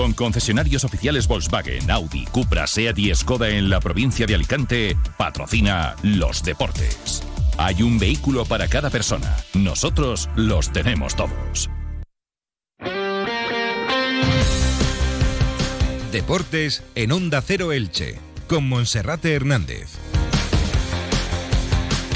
Con concesionarios oficiales Volkswagen, Audi, Cupra, SEAT y Skoda en la provincia de Alicante, patrocina los deportes. Hay un vehículo para cada persona. Nosotros los tenemos todos. Deportes en Onda Cero Elche, con Monserrate Hernández.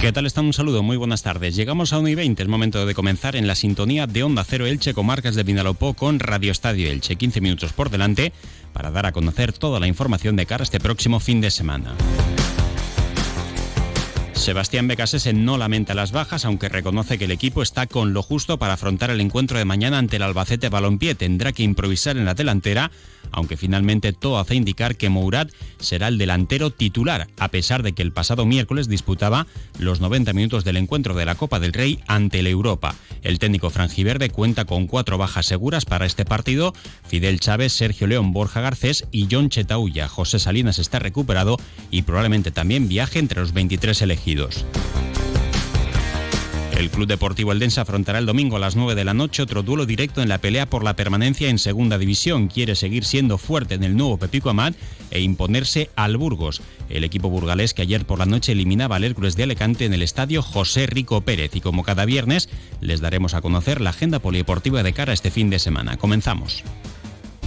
¿Qué tal están? Un saludo, muy buenas tardes. Llegamos a 1 y 20, es momento de comenzar en la sintonía de Onda Cero Elche, comarcas de Vinalopó con Radio Estadio Elche. 15 minutos por delante para dar a conocer toda la información de cara a este próximo fin de semana. Sebastián Becasese no lamenta las bajas, aunque reconoce que el equipo está con lo justo para afrontar el encuentro de mañana ante el Albacete Balompié. Tendrá que improvisar en la delantera, aunque finalmente todo hace indicar que Mourad será el delantero titular, a pesar de que el pasado miércoles disputaba los 90 minutos del encuentro de la Copa del Rey ante el Europa. El técnico franjiverde cuenta con cuatro bajas seguras para este partido: Fidel Chávez, Sergio León, Borja Garcés y John Chetauya. José Salinas está recuperado y probablemente también viaje entre los 23 elegidos. El Club Deportivo Eldense afrontará el domingo a las 9 de la noche otro duelo directo en la pelea por la permanencia en Segunda División. Quiere seguir siendo fuerte en el nuevo Pepico Amat e imponerse al Burgos, el equipo burgalés que ayer por la noche eliminaba al Hércules de Alicante en el estadio José Rico Pérez. Y como cada viernes, les daremos a conocer la agenda polideportiva de cara a este fin de semana. Comenzamos.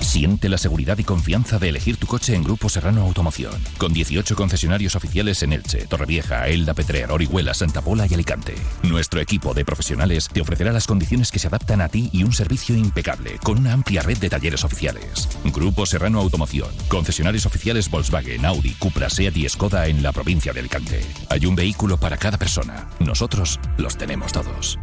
Siente la seguridad y confianza de elegir tu coche en Grupo Serrano Automoción, con 18 concesionarios oficiales en Elche, Torrevieja, Elda, Petrer, Orihuela, Santa Pola y Alicante. Nuestro equipo de profesionales te ofrecerá las condiciones que se adaptan a ti y un servicio impecable, con una amplia red de talleres oficiales. Grupo Serrano Automoción, concesionarios oficiales Volkswagen, Audi, Cupra, SEAT y Skoda en la provincia de Alicante. Hay un vehículo para cada persona. Nosotros los tenemos todos.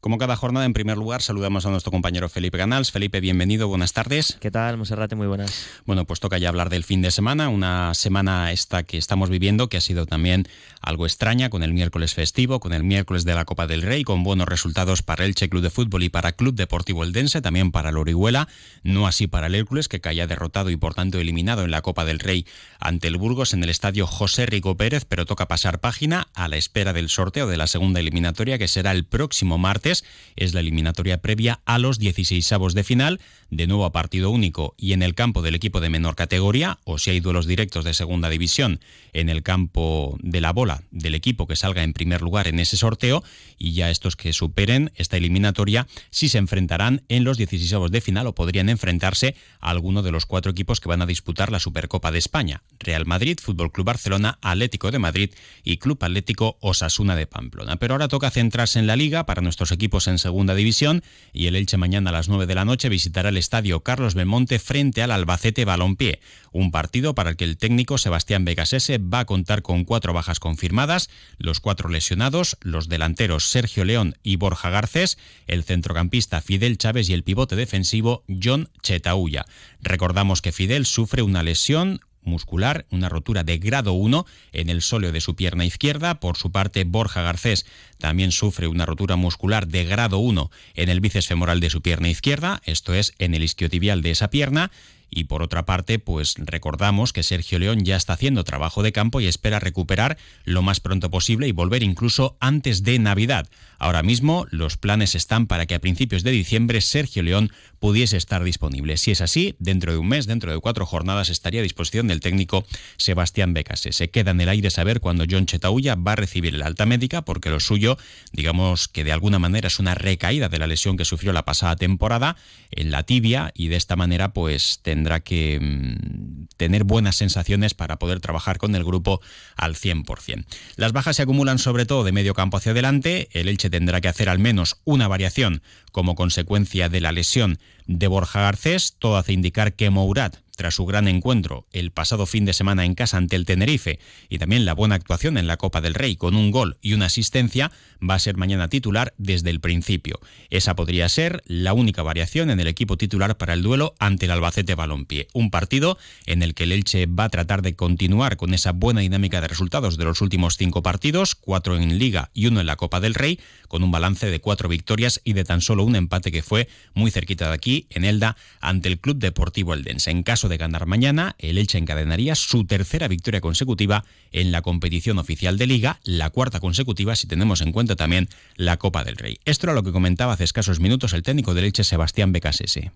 Como cada jornada, en primer lugar, saludamos a nuestro compañero Felipe Canals. Felipe, bienvenido, buenas tardes. ¿Qué tal, Monserrate? Muy buenas. Bueno, pues toca ya hablar del fin de semana, una semana esta que estamos viviendo, que ha sido también algo extraña, con el miércoles festivo, con el miércoles de la Copa del Rey, con buenos resultados para el Che Club de Fútbol y para Club Deportivo Eldense, también para el Orihuela, no así para el Hércules, que caía derrotado y por tanto eliminado en la Copa del Rey ante el Burgos en el estadio José Rico Pérez, pero toca pasar página a la espera del sorteo de la segunda eliminatoria, que será el próximo martes es la eliminatoria previa a los 16 avos de final, de nuevo a partido único y en el campo del equipo de menor categoría, o si hay duelos directos de segunda división, en el campo de la bola del equipo que salga en primer lugar en ese sorteo, y ya estos que superen esta eliminatoria, si se enfrentarán en los 16 avos de final o podrían enfrentarse a alguno de los cuatro equipos que van a disputar la Supercopa de España: Real Madrid, Fútbol Club Barcelona, Atlético de Madrid y Club Atlético Osasuna de Pamplona. Pero ahora toca centrarse en la liga para nuestros equipos en segunda división y el Elche mañana a las 9 de la noche visitará el estadio Carlos Belmonte frente al Albacete Balompié, un partido para el que el técnico Sebastián Vegasese va a contar con cuatro bajas confirmadas, los cuatro lesionados, los delanteros Sergio León y Borja Garcés, el centrocampista Fidel Chávez y el pivote defensivo John Chetauya. Recordamos que Fidel sufre una lesión, muscular, una rotura de grado 1 en el sóleo de su pierna izquierda. Por su parte, Borja Garcés también sufre una rotura muscular de grado 1 en el bíceps femoral de su pierna izquierda, esto es, en el isquiotibial de esa pierna. Y por otra parte, pues recordamos que Sergio León ya está haciendo trabajo de campo y espera recuperar lo más pronto posible y volver incluso antes de Navidad. Ahora mismo los planes están para que a principios de diciembre Sergio León pudiese estar disponible. Si es así, dentro de un mes, dentro de cuatro jornadas, estaría a disposición del técnico Sebastián Becase. Se queda en el aire saber cuándo John Chetauya va a recibir el alta médica, porque lo suyo, digamos que de alguna manera es una recaída de la lesión que sufrió la pasada temporada en la tibia y de esta manera pues que mm, tener buenas sensaciones para poder trabajar con el grupo al 100%. Las bajas se acumulan sobre todo de medio campo hacia adelante. El Elche tendrá que hacer al menos una variación como consecuencia de la lesión de Borja Garcés. Todo hace indicar que Mourad tras su gran encuentro el pasado fin de semana en casa ante el Tenerife y también la buena actuación en la Copa del Rey con un gol y una asistencia, va a ser mañana titular desde el principio. Esa podría ser la única variación en el equipo titular para el duelo ante el Albacete Balompié. Un partido en el que el Elche va a tratar de continuar con esa buena dinámica de resultados de los últimos cinco partidos, cuatro en Liga y uno en la Copa del Rey, con un balance de cuatro victorias y de tan solo un empate que fue muy cerquita de aquí, en Elda, ante el Club Deportivo Eldense. En de ganar mañana, el Elche encadenaría su tercera victoria consecutiva en la competición oficial de Liga, la cuarta consecutiva si tenemos en cuenta también la Copa del Rey. Esto era lo que comentaba hace escasos minutos el técnico del Elche Sebastián Becasese.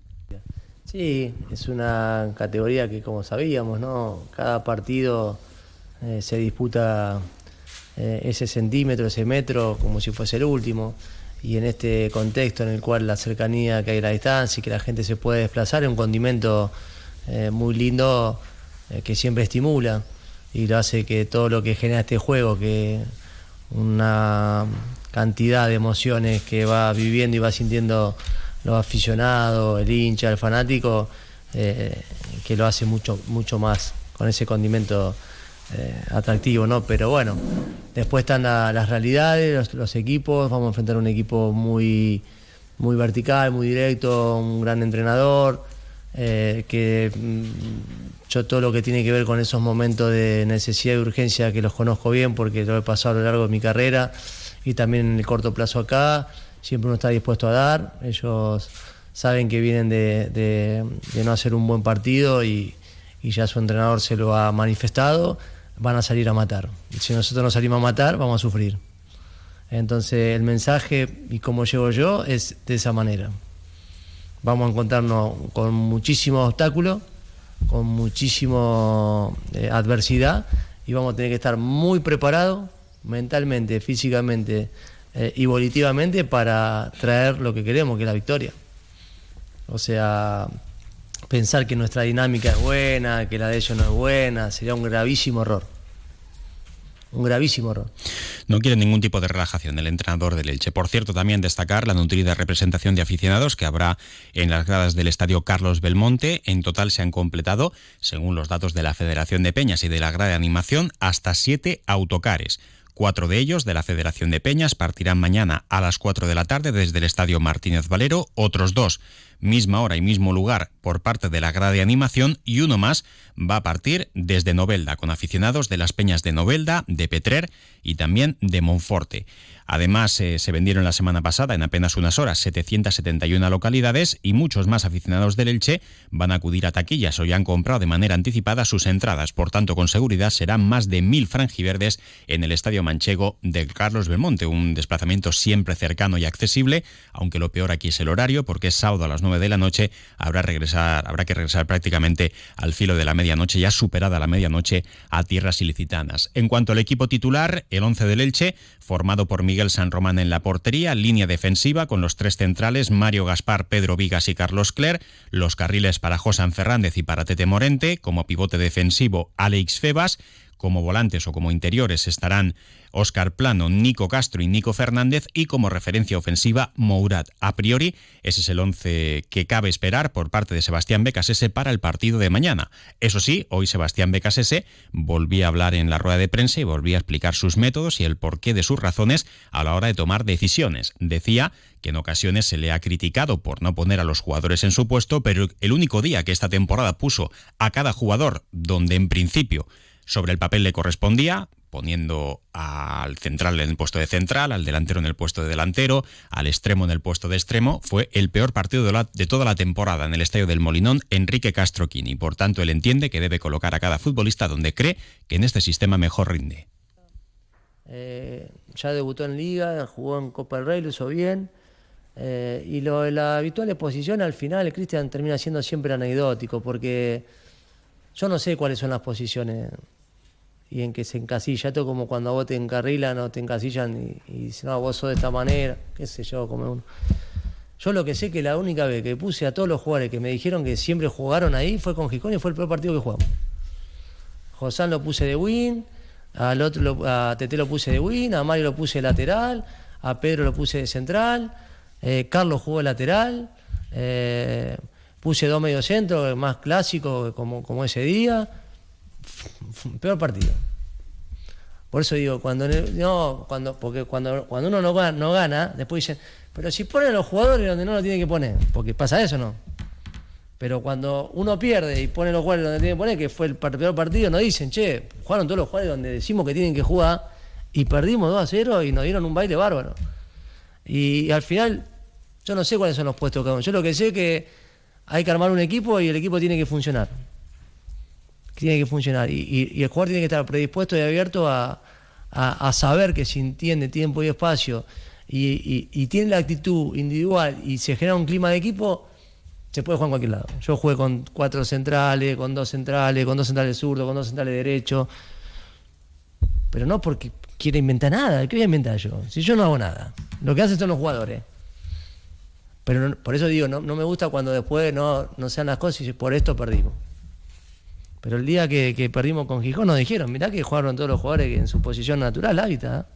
Sí, es una categoría que como sabíamos, ¿no? Cada partido eh, se disputa eh, ese centímetro, ese metro, como si fuese el último. Y en este contexto en el cual la cercanía que hay a la distancia y que la gente se puede desplazar es un condimento eh, muy lindo que siempre estimula y lo hace que todo lo que genera este juego, que una cantidad de emociones que va viviendo y va sintiendo los aficionados, el hincha, el fanático, eh, que lo hace mucho, mucho más con ese condimento eh, atractivo, ¿no? Pero bueno, después están las realidades, los, equipos, vamos a enfrentar un equipo muy, muy vertical, muy directo, un gran entrenador, eh, que mm, yo todo lo que tiene que ver con esos momentos de necesidad y urgencia que los conozco bien porque lo he pasado a lo largo de mi carrera y también en el corto plazo acá, siempre uno está dispuesto a dar. Ellos saben que vienen de, no hacer un buen partido y, ya su entrenador se lo ha manifestado, van a salir a matar. si nosotros no salimos a matar, vamos a sufrir. Entonces el mensaje y cómo llego yo es de esa manera. Vamos a encontrarnos con muchísimos obstáculos, con muchísima eh, adversidad y vamos a tener que estar muy preparados mentalmente, físicamente, eh, y volitivamente para traer lo que queremos, que es la victoria. O sea, pensar que nuestra dinámica es buena, que la de ellos no es buena, sería un gravísimo error. Un gravísimo error. No quiere ningún tipo de relajación el entrenador del Elche. Por cierto, también destacar la nutrida representación de aficionados que habrá en las gradas del estadio Carlos Belmonte. En total se han completado, según los datos de la Federación de Peñas y de la grada de animación, hasta siete autocares. Cuatro de ellos de la Federación de Peñas partirán mañana a las 4 de la tarde desde el Estadio Martínez Valero, otros dos misma hora y mismo lugar por parte de la grada de animación y uno más va a partir desde Novelda con aficionados de las peñas de Novelda, de Petrer y también de Monforte. Además, eh, se vendieron la semana pasada en apenas unas horas 771 localidades y muchos más aficionados del Elche van a acudir a taquillas o ya han comprado de manera anticipada sus entradas. Por tanto, con seguridad serán más de mil franjiverdes en el Estadio Manchego de Carlos Belmonte, un desplazamiento siempre cercano y accesible, aunque lo peor aquí es el horario, porque es sábado a las 9 de la noche, habrá, que regresar prácticamente al filo de la medianoche, ya superada la medianoche, a tierras ilicitanas. En cuanto al equipo titular, el 11 del Elche, formado por Miguel San Román en la portería, línea defensiva con los tres centrales, Mario Gaspar, Pedro Vigas y Carlos Cler, los carriles para José Fernández y para Tete Morente, como pivote defensivo Alex Febas, como volantes o como interiores estarán Óscar Plano, Nico Castro y Nico Fernández y como referencia ofensiva Mourad. A priori, ese es el once que cabe esperar por parte de Sebastián Becasese para el partido de mañana. Eso sí, hoy Sebastián Becasese volvía a hablar en la rueda de prensa y volvía a explicar sus métodos y el porqué de sus razones a la hora de tomar decisiones. Decía que en ocasiones se le ha criticado por no poner a los jugadores en su puesto, pero el único día que esta temporada puso a cada jugador donde en principio sobre el papel le correspondía, poniendo al central en el puesto de central, al delantero en el puesto de delantero, al extremo en el puesto de extremo, fue el peor partido de, toda la temporada en el estadio del Molinón, Enrique Castro Quini. Por tanto, él entiende que debe colocar a cada futbolista donde cree que en este sistema mejor rinde. Eh, ya debutó en Liga, jugó en Copa del Rey, lo hizo bien. Eh, y lo, la habitual exposición al final, Cristian termina siendo siempre anecdótico, porque yo no sé cuáles son las posiciones y en que se encasilla. Esto como cuando vos te encarrilan o te encasillan y, y dicen, no, vos sos de esta manera, qué sé yo, como uno. Yo lo que sé que la única vez que puse a todos los jugadores que me dijeron que siempre jugaron ahí fue con Gijón y fue el primer partido que jugamos. Josán lo puse de win, al otro a Tete lo puse de win, a Mario lo puse de lateral, a Pedro lo puse de central, eh, Carlos jugó de lateral, eh, puse dos mediocentros, más clásico como, como ese día peor partido. Por eso digo, cuando no, cuando, porque cuando, cuando uno no, no gana, después dicen, pero si pone a los jugadores donde no lo tiene que poner, porque pasa eso, ¿no? Pero cuando uno pierde y pone los jugadores donde tiene que poner, que fue el peor partido, nos dicen, che, jugaron todos los jugadores donde decimos que tienen que jugar y perdimos 2 a 0 y nos dieron un baile bárbaro. Y, al final, yo no sé cuáles son los puestos que Yo lo que sé es que hay que armar un equipo y el equipo tiene que funcionar tiene que funcionar. Y, el jugador tiene que estar predispuesto y abierto a, saber que si entiende tiempo y espacio y, tiene la actitud individual y se genera un clima de equipo, se puede jugar en cualquier lado. Yo jugué con cuatro centrales, con dos centrales, con dos centrales zurdos, con dos centrales derechos. Pero no porque quiera inventar nada. ¿Qué voy a inventar yo? Si yo no hago nada. Lo que hacen son los jugadores. Pero por eso digo, no, no, me gusta cuando después no, no sean las cosas y por esto perdimos. Pero el día que, perdimos con Gijón nos dijeron, mirá que jugaron todos los jugadores en su posición natural, hábitat.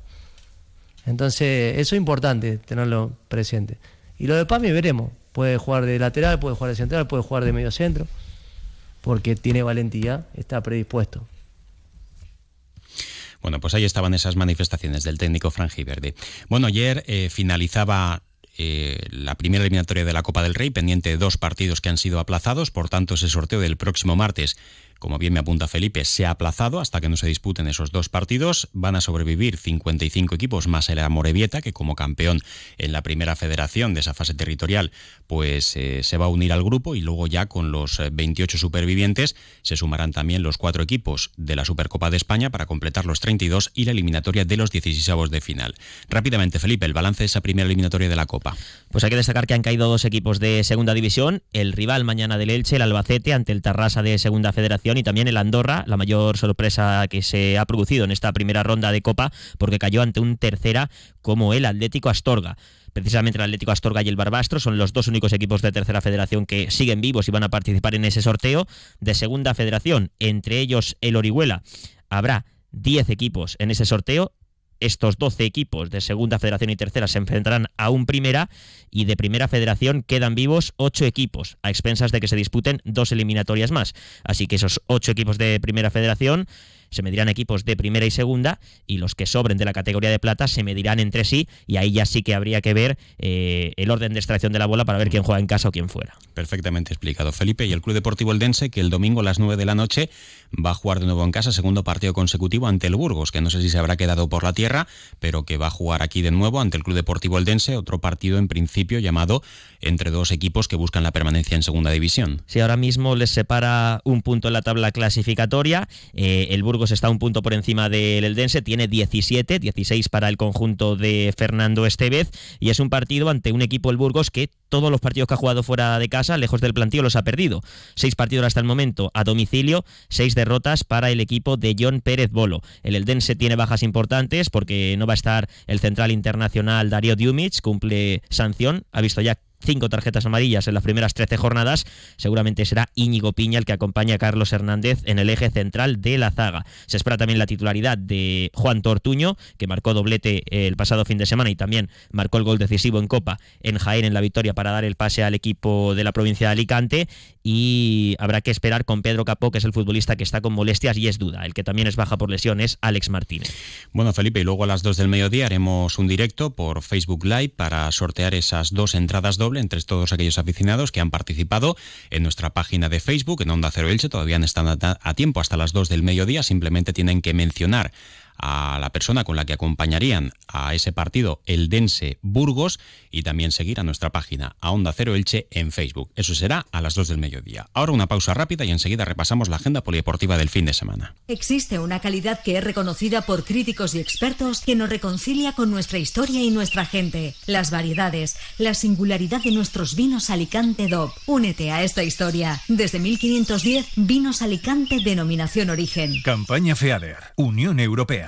Entonces, eso es importante tenerlo presente. Y lo de Pami veremos. Puede jugar de lateral, puede jugar de central, puede jugar de medio centro, porque tiene valentía, está predispuesto. Bueno, pues ahí estaban esas manifestaciones del técnico Verde. Bueno, ayer eh, finalizaba eh, la primera eliminatoria de la Copa del Rey, pendiente de dos partidos que han sido aplazados, por tanto ese sorteo del próximo martes como bien me apunta Felipe, se ha aplazado hasta que no se disputen esos dos partidos. Van a sobrevivir 55 equipos más el Amorebieta, que como campeón en la primera federación de esa fase territorial, pues eh, se va a unir al grupo y luego ya con los 28 eh, supervivientes se sumarán también los cuatro equipos de la Supercopa de España para completar los 32 y la eliminatoria de los 16 de final. Rápidamente, Felipe, el balance de esa primera eliminatoria de la Copa. Pues hay que destacar que han caído dos equipos de segunda división, el rival mañana del Elche, el Albacete, ante el Tarrasa de segunda federación y también el Andorra, la mayor sorpresa que se ha producido en esta primera ronda de Copa, porque cayó ante un tercera como el Atlético Astorga. Precisamente el Atlético Astorga y el Barbastro son los dos únicos equipos de tercera federación que siguen vivos y van a participar en ese sorteo de segunda federación, entre ellos el Orihuela. Habrá 10 equipos en ese sorteo estos 12 equipos de segunda federación y tercera se enfrentarán a un primera y de primera federación quedan vivos 8 equipos, a expensas de que se disputen dos eliminatorias más. Así que esos 8 equipos de primera federación se medirán equipos de primera y segunda y los que sobren de la categoría de plata se medirán entre sí y ahí ya sí que habría que ver eh, el orden de extracción de la bola para ver quién juega en casa o quién fuera. Perfectamente explicado, Felipe. Y el Club Deportivo Eldense que el domingo a las 9 de la noche va a jugar de nuevo en casa, segundo partido consecutivo ante el Burgos, que no sé si se habrá quedado por la tierra, pero que va a jugar aquí de nuevo ante el Club Deportivo Eldense, otro partido en principio llamado entre dos equipos que buscan la permanencia en segunda división. Sí, ahora mismo les separa un punto en la tabla clasificatoria. Eh, el Burgos está un punto por encima del Eldense, tiene 17, 16 para el conjunto de Fernando Estevez y es un partido ante un equipo el Burgos que todos los partidos que ha jugado fuera de casa, lejos del plantío, los ha perdido. Seis partidos hasta el momento a domicilio, seis derrotas para el equipo de John Pérez Bolo. El Eldense tiene bajas importantes porque no va a estar el central internacional Darío Diumich, cumple sanción, ha visto ya cinco tarjetas amarillas en las primeras 13 jornadas, seguramente será Íñigo Piña el que acompaña a Carlos Hernández en el eje central de la zaga. Se espera también la titularidad de Juan Tortuño, que marcó doblete el pasado fin de semana y también marcó el gol decisivo en Copa en Jaén en la victoria para dar el pase al equipo de la provincia de Alicante y habrá que esperar con Pedro Capó, que es el futbolista que está con molestias y es duda. El que también es baja por lesiones, Alex Martínez. Bueno, Felipe, y luego a las 2 del mediodía haremos un directo por Facebook Live para sortear esas dos entradas dobles entre todos aquellos aficionados que han participado en nuestra página de Facebook, en Onda Cero Elche. Todavía están a tiempo hasta las 2 del mediodía. Simplemente tienen que mencionar a la persona con la que acompañarían a ese partido el Dense Burgos y también seguir a nuestra página a Onda Cero Elche en Facebook. Eso será a las 2 del mediodía. Ahora una pausa rápida y enseguida repasamos la agenda polideportiva del fin de semana. Existe una calidad que es reconocida por críticos y expertos que nos reconcilia con nuestra historia y nuestra gente. Las variedades, la singularidad de nuestros vinos Alicante DOP. Únete a esta historia. Desde 1510, Vinos Alicante denominación origen. Campaña FEADER, Unión Europea.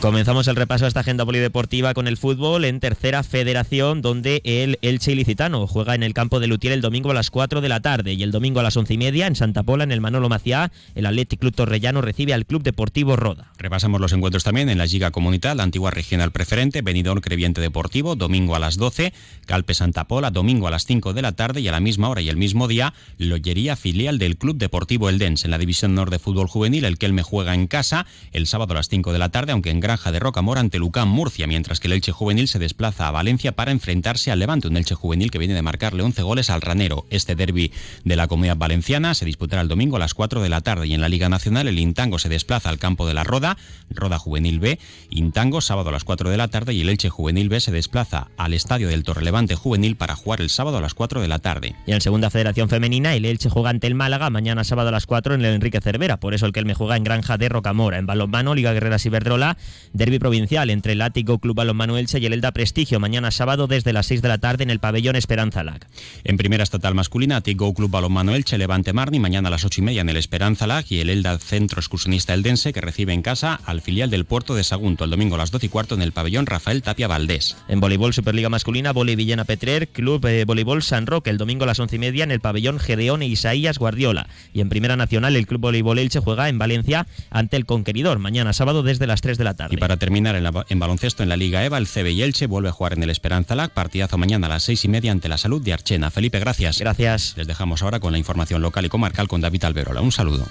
Comenzamos el repaso de esta agenda polideportiva con el fútbol en tercera federación, donde el Elche Ilicitano juega en el campo de Lutiel el domingo a las 4 de la tarde y el domingo a las once y media en Santa Pola, en el Manolo Maciá, el Athletic Club Torrellano recibe al Club Deportivo Roda. Repasamos los encuentros también en la Liga Comunidad, la antigua regional preferente, Benidorm Creviente Deportivo, domingo a las 12, Calpe Santa Pola, domingo a las 5 de la tarde y a la misma hora y el mismo día, Lollería filial del Club Deportivo Eldense en la División Norte de Fútbol Juvenil, el Kelme juega en casa el sábado a las 5 de la tarde, aunque en Granja de Rocamora ante Lucán Murcia, mientras que el Elche Juvenil se desplaza a Valencia para enfrentarse al Levante, un Elche Juvenil que viene de marcarle 11 goles al Ranero. Este derby de la Comunidad Valenciana se disputará el domingo a las 4 de la tarde y en la Liga Nacional el Intango se desplaza al campo de la Roda, Roda Juvenil B, Intango sábado a las 4 de la tarde y el Elche Juvenil B se desplaza al estadio del Torrelevante Juvenil para jugar el sábado a las 4 de la tarde. Y en segunda federación femenina el Elche juega ante el Málaga mañana sábado a las 4 en el Enrique Cervera, por eso el que él me juega en Granja de Rocamora. En balonmano, Liga Guerreras Iberdrola, Derby provincial entre el Ático Club Balonmano Elche y el Elda Prestigio mañana sábado desde las 6 de la tarde en el pabellón Esperanza Lag. En primera estatal masculina, Ático Club Balonmano Elche Levante Marni mañana a las 8 y media en el Esperanza Lag y el Elda Centro Excursionista Eldense que recibe en casa al filial del Puerto de Sagunto el domingo a las 12 y cuarto en el pabellón Rafael Tapia Valdés. En voleibol Superliga masculina, Vole Villena Petrer, Club eh, Voleibol San Roque el domingo a las 11 y media en el pabellón Gedeón e Isaías Guardiola. Y en primera nacional, el Club Voleibol Elche juega en Valencia ante el Conqueridor mañana sábado desde las 3 de la tarde. Y para terminar en, la- en baloncesto en la Liga EVA, el CB y Elche vuelve a jugar en el Esperanza Lag, partidazo mañana a las 6 y media ante la Salud de Archena. Felipe, gracias. Gracias. Les dejamos ahora con la información local y comarcal con David Alberola. Un saludo.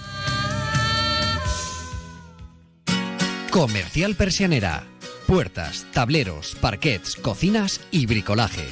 Comercial Persianera. Puertas, tableros, parquets, cocinas y bricolaje.